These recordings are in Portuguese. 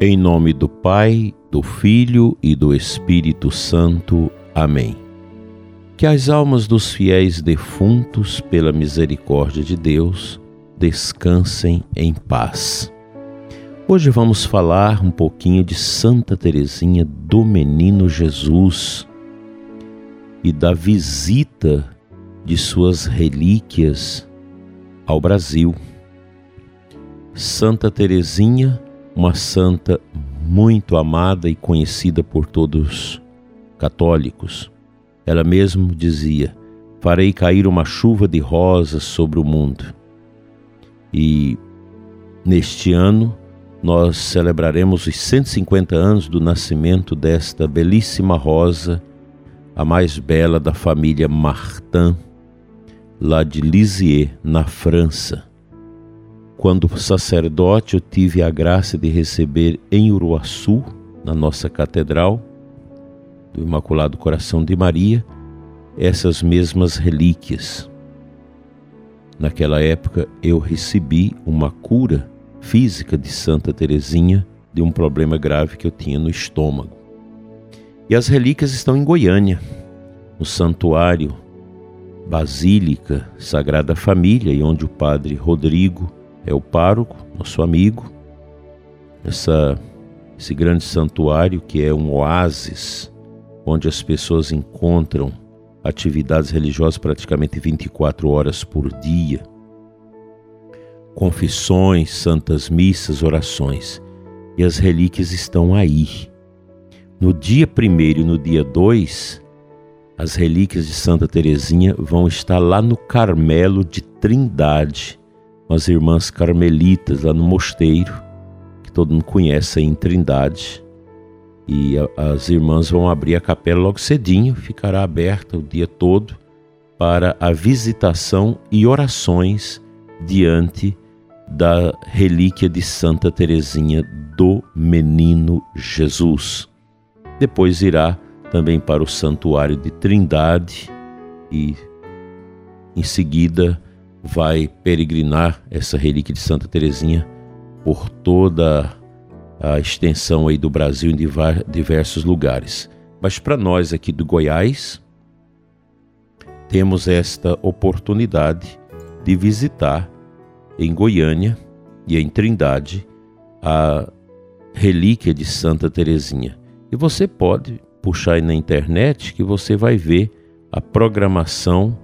Em nome do Pai, do Filho e do Espírito Santo. Amém. Que as almas dos fiéis defuntos, pela misericórdia de Deus, descansem em paz. Hoje vamos falar um pouquinho de Santa Teresinha do Menino Jesus e da visita de suas relíquias ao Brasil. Santa Teresinha uma santa muito amada e conhecida por todos católicos. Ela mesmo dizia: Farei cair uma chuva de rosas sobre o mundo. E neste ano nós celebraremos os 150 anos do nascimento desta belíssima rosa, a mais bela da família Martin, lá de Lisieux, na França. Quando sacerdote, eu tive a graça de receber em Uruaçu, na nossa catedral do Imaculado Coração de Maria, essas mesmas relíquias. Naquela época, eu recebi uma cura física de Santa Teresinha de um problema grave que eu tinha no estômago. E as relíquias estão em Goiânia, no santuário Basílica Sagrada Família, e onde o padre Rodrigo é o pároco, nosso amigo, essa, esse grande santuário que é um oásis onde as pessoas encontram atividades religiosas praticamente 24 horas por dia. Confissões, santas missas, orações. E as relíquias estão aí. No dia 1 e no dia 2, as relíquias de Santa Teresinha vão estar lá no Carmelo de Trindade, umas irmãs carmelitas lá no mosteiro, que todo mundo conhece em Trindade. E as irmãs vão abrir a capela logo cedinho, ficará aberta o dia todo para a visitação e orações diante da relíquia de Santa Teresinha do Menino Jesus. Depois irá também para o Santuário de Trindade e em seguida vai peregrinar essa relíquia de Santa Teresinha por toda a extensão aí do Brasil em diversos lugares. Mas para nós aqui do Goiás, temos esta oportunidade de visitar em Goiânia e em Trindade a relíquia de Santa Teresinha. E você pode puxar aí na internet que você vai ver a programação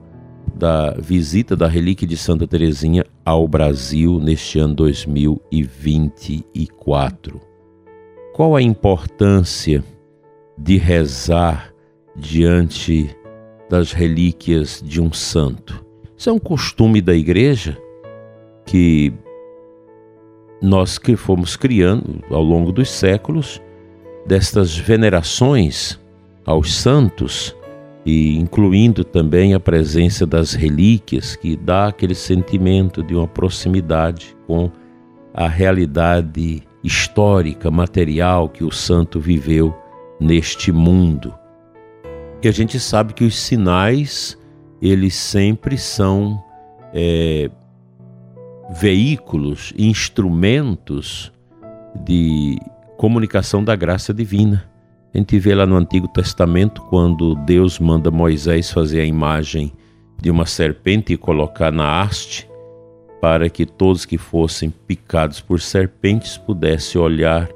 da visita da relíquia de Santa Teresinha ao Brasil neste ano 2024. Qual a importância de rezar diante das relíquias de um santo? Isso é um costume da igreja que nós que fomos criando ao longo dos séculos destas venerações aos santos e incluindo também a presença das relíquias, que dá aquele sentimento de uma proximidade com a realidade histórica, material que o santo viveu neste mundo. E a gente sabe que os sinais, eles sempre são é, veículos, instrumentos de comunicação da graça divina. A gente vê lá no Antigo Testamento quando Deus manda Moisés fazer a imagem de uma serpente e colocar na haste para que todos que fossem picados por serpentes pudessem olhar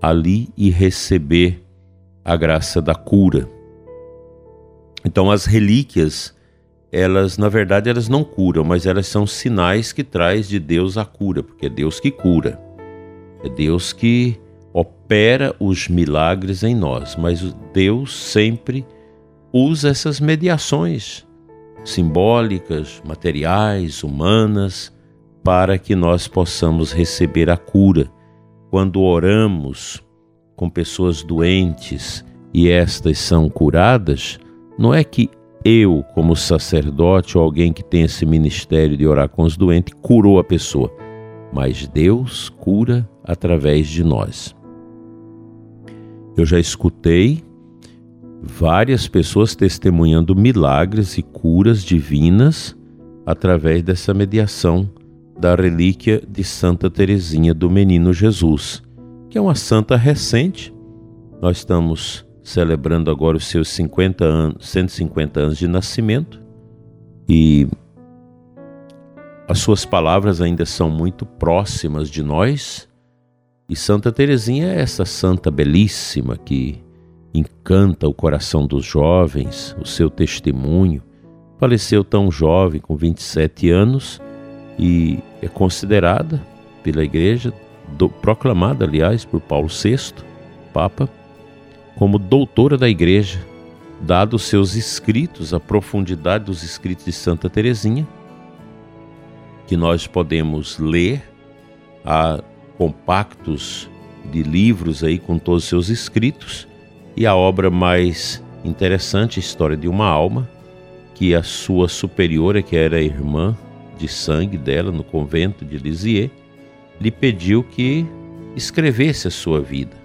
ali e receber a graça da cura. Então as relíquias, elas na verdade elas não curam, mas elas são sinais que traz de Deus a cura, porque é Deus que cura. É Deus que opera os milagres em nós, mas Deus sempre usa essas mediações simbólicas, materiais, humanas, para que nós possamos receber a cura. Quando oramos com pessoas doentes e estas são curadas, não é que eu, como sacerdote ou alguém que tem esse ministério de orar com os doentes, curou a pessoa, mas Deus cura através de nós. Eu já escutei várias pessoas testemunhando milagres e curas divinas através dessa mediação da relíquia de Santa Teresinha do Menino Jesus. que é uma santa recente. Nós estamos celebrando agora os seus 50 anos, 150 anos de nascimento e as suas palavras ainda são muito próximas de nós. E Santa Teresinha é essa santa belíssima que encanta o coração dos jovens, o seu testemunho. Faleceu tão jovem, com 27 anos, e é considerada pela Igreja, do, proclamada, aliás, por Paulo VI, Papa, como doutora da Igreja, dado os seus escritos, a profundidade dos escritos de Santa Teresinha, que nós podemos ler, há compactos de livros aí com todos os seus escritos, e a obra mais interessante, História de uma Alma, que a sua superiora, que era irmã de sangue dela no convento de Lisieux, lhe pediu que escrevesse a sua vida.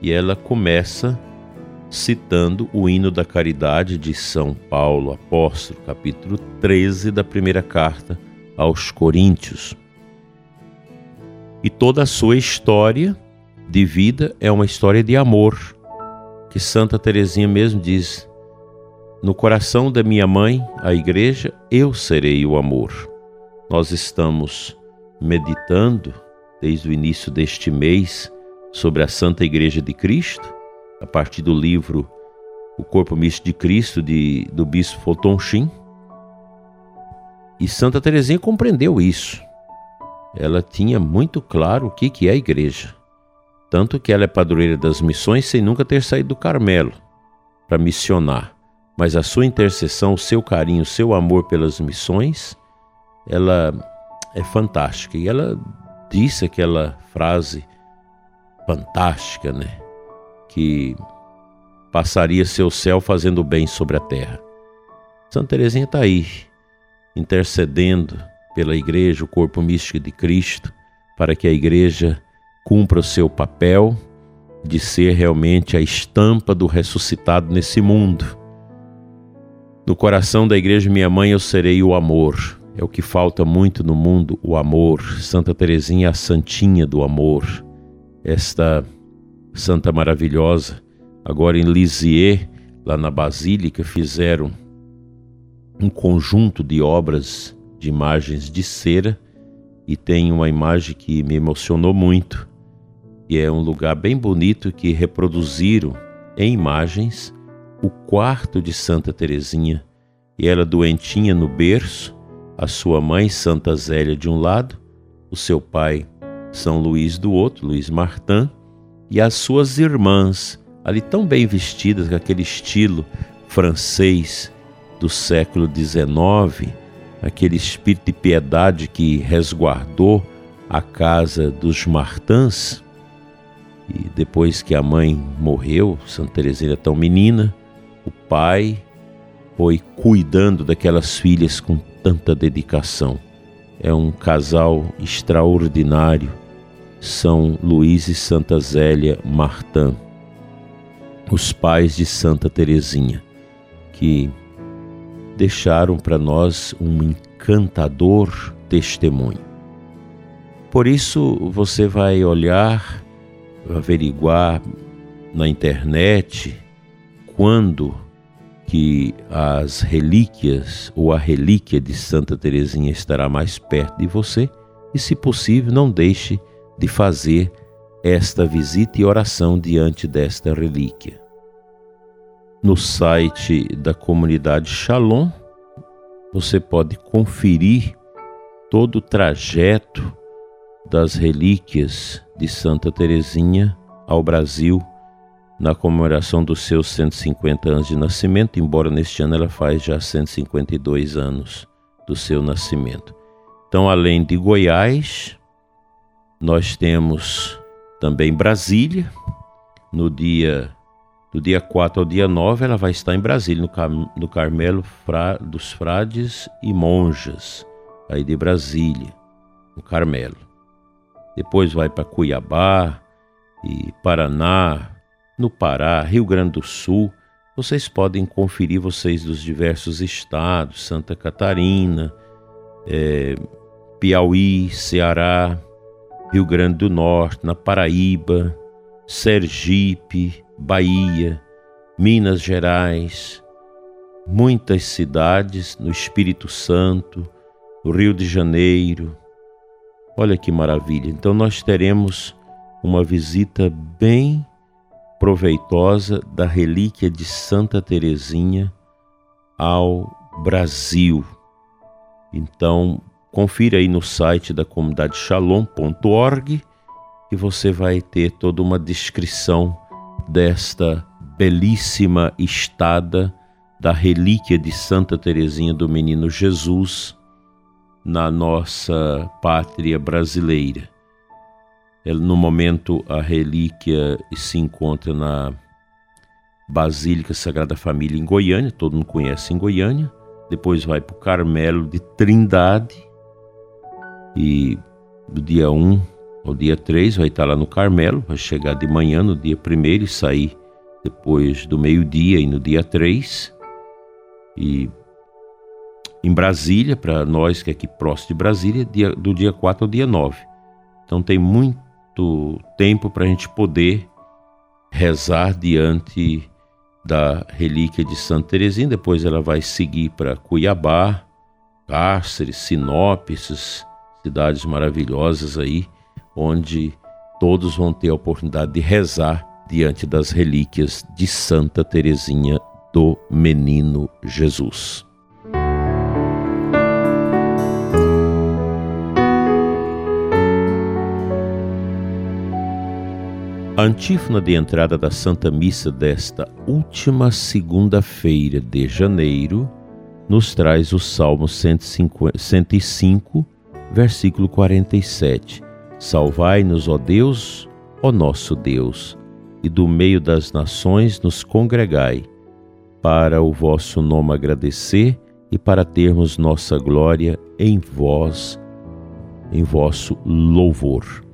E ela começa citando o hino da caridade de São Paulo, apóstolo, capítulo 13 da primeira carta aos Coríntios. E toda a sua história de vida é uma história de amor, que Santa Teresinha mesmo diz: No coração da minha mãe, a igreja, eu serei o amor. Nós estamos meditando desde o início deste mês sobre a Santa Igreja de Cristo, a partir do livro O Corpo Místico de Cristo, de, do Bispo Fotonchim. E Santa Teresinha compreendeu isso. Ela tinha muito claro o que, que é a igreja. Tanto que ela é padroeira das missões sem nunca ter saído do Carmelo para missionar. Mas a sua intercessão, o seu carinho, o seu amor pelas missões, ela é fantástica. E ela disse aquela frase fantástica, né? Que passaria seu céu fazendo bem sobre a terra. Santa Teresinha está aí, intercedendo pela igreja, o corpo místico de Cristo, para que a igreja cumpra o seu papel de ser realmente a estampa do ressuscitado nesse mundo. No coração da igreja, minha mãe, eu serei o amor. É o que falta muito no mundo, o amor. Santa Teresinha, a santinha do amor. Esta santa maravilhosa. Agora em Lisieux, lá na Basílica, fizeram um conjunto de obras de imagens de cera e tem uma imagem que me emocionou muito e é um lugar bem bonito que reproduziram em imagens o quarto de Santa Teresinha e ela doentinha no berço, a sua mãe Santa Zélia de um lado, o seu pai São Luís do outro, Luís Martin, e as suas irmãs ali tão bem vestidas com aquele estilo francês do século XIX, aquele espírito de piedade que resguardou a casa dos Martins e depois que a mãe morreu, Santa Teresinha tão menina, o pai foi cuidando daquelas filhas com tanta dedicação. É um casal extraordinário, São Luís e Santa Zélia Martin, os pais de Santa Teresinha, que deixaram para nós um encantador testemunho. Por isso você vai olhar averiguar na internet quando que as relíquias ou a relíquia de Santa Teresinha estará mais perto de você e, se possível, não deixe de fazer esta visita e oração diante desta relíquia. No site da comunidade Shalom, você pode conferir todo o trajeto das relíquias de Santa Teresinha ao Brasil na comemoração dos seus 150 anos de nascimento, embora neste ano ela faz já 152 anos do seu nascimento. Então, além de Goiás, nós temos também Brasília. No dia do dia 4 ao dia 9, ela vai estar em Brasília, no, Car no Carmelo Fra dos Frades e Monjas, aí de Brasília, no Carmelo depois vai para Cuiabá e Paraná, no Pará, Rio Grande do Sul. Vocês podem conferir vocês dos diversos estados, Santa Catarina, é, Piauí, Ceará, Rio Grande do Norte, na Paraíba, Sergipe, Bahia, Minas Gerais, muitas cidades no Espírito Santo, no Rio de Janeiro. Olha que maravilha! Então nós teremos uma visita bem proveitosa da relíquia de Santa Teresinha ao Brasil. Então, confira aí no site da comunidade shalom.org e você vai ter toda uma descrição desta belíssima estada da relíquia de Santa Teresinha do Menino Jesus na nossa pátria brasileira. No momento, a relíquia se encontra na Basílica Sagrada Família em Goiânia, todo mundo conhece em Goiânia. Depois vai para o Carmelo de Trindade. E do dia 1 ao dia 3 vai estar lá no Carmelo, vai chegar de manhã no dia 1 e sair depois do meio-dia e no dia 3. E em Brasília, para nós que é aqui próximo de Brasília, dia, do dia 4 ao dia 9. Então tem muito tempo para a gente poder rezar diante da relíquia de Santa Teresinha. Depois ela vai seguir para Cuiabá, Cáceres, Sinop, essas cidades maravilhosas aí, onde todos vão ter a oportunidade de rezar diante das relíquias de Santa Teresinha do Menino Jesus. A antífona de entrada da Santa Missa desta última segunda-feira de janeiro nos traz o Salmo 105, versículo 47. Salvai-nos, ó Deus, ó nosso Deus, e do meio das nações nos congregai, para o vosso nome agradecer e para termos nossa glória em vós, em vosso louvor.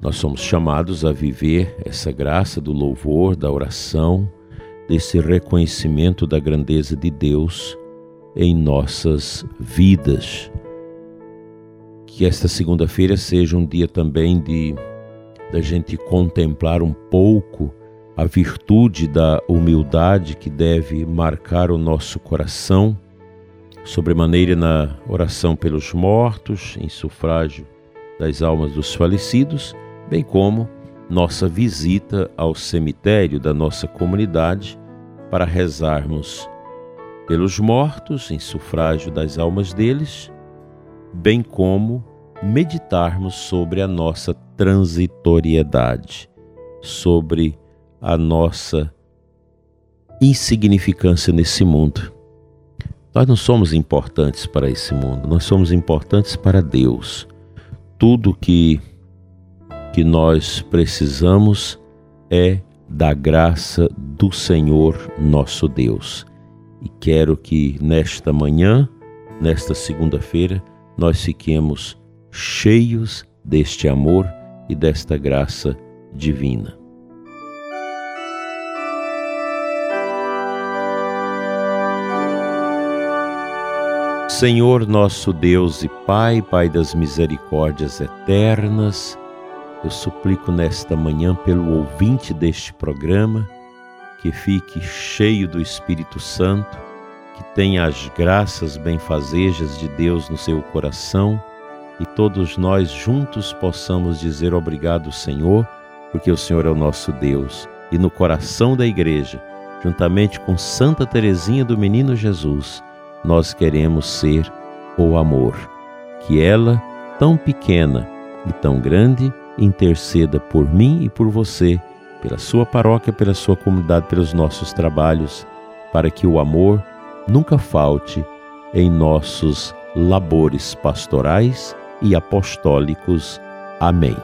Nós somos chamados a viver essa graça do louvor, da oração, desse reconhecimento da grandeza de Deus em nossas vidas. Que esta segunda-feira seja um dia também de da gente contemplar um pouco a virtude da humildade que deve marcar o nosso coração, sobremaneira na oração pelos mortos, em sufrágio das almas dos falecidos bem como nossa visita ao cemitério da nossa comunidade para rezarmos pelos mortos em sufrágio das almas deles, bem como meditarmos sobre a nossa transitoriedade, sobre a nossa insignificância nesse mundo. Nós não somos importantes para esse mundo, nós somos importantes para Deus. Tudo que que nós precisamos é da graça do Senhor nosso Deus. E quero que nesta manhã, nesta segunda-feira, nós fiquemos cheios deste amor e desta graça divina. Senhor nosso Deus e Pai, Pai das misericórdias eternas, eu suplico nesta manhã pelo ouvinte deste programa que fique cheio do Espírito Santo, que tenha as graças benfazejas de Deus no seu coração e todos nós juntos possamos dizer obrigado, Senhor, porque o Senhor é o nosso Deus. E no coração da igreja, juntamente com Santa Teresinha do Menino Jesus, nós queremos ser o amor. Que ela, tão pequena e tão grande, interceda por mim e por você, pela sua paróquia, pela sua comunidade, pelos nossos trabalhos, para que o amor nunca falte em nossos labores pastorais e apostólicos. Amém.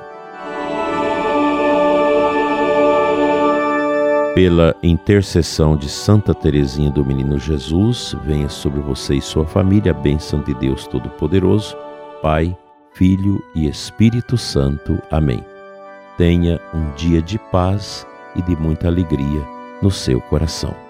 Pela intercessão de Santa Teresinha do Menino Jesus, venha sobre você e sua família a bênção de Deus Todo-Poderoso, Pai, Filho e Espírito Santo. Amém. Tenha um dia de paz e de muita alegria no seu coração.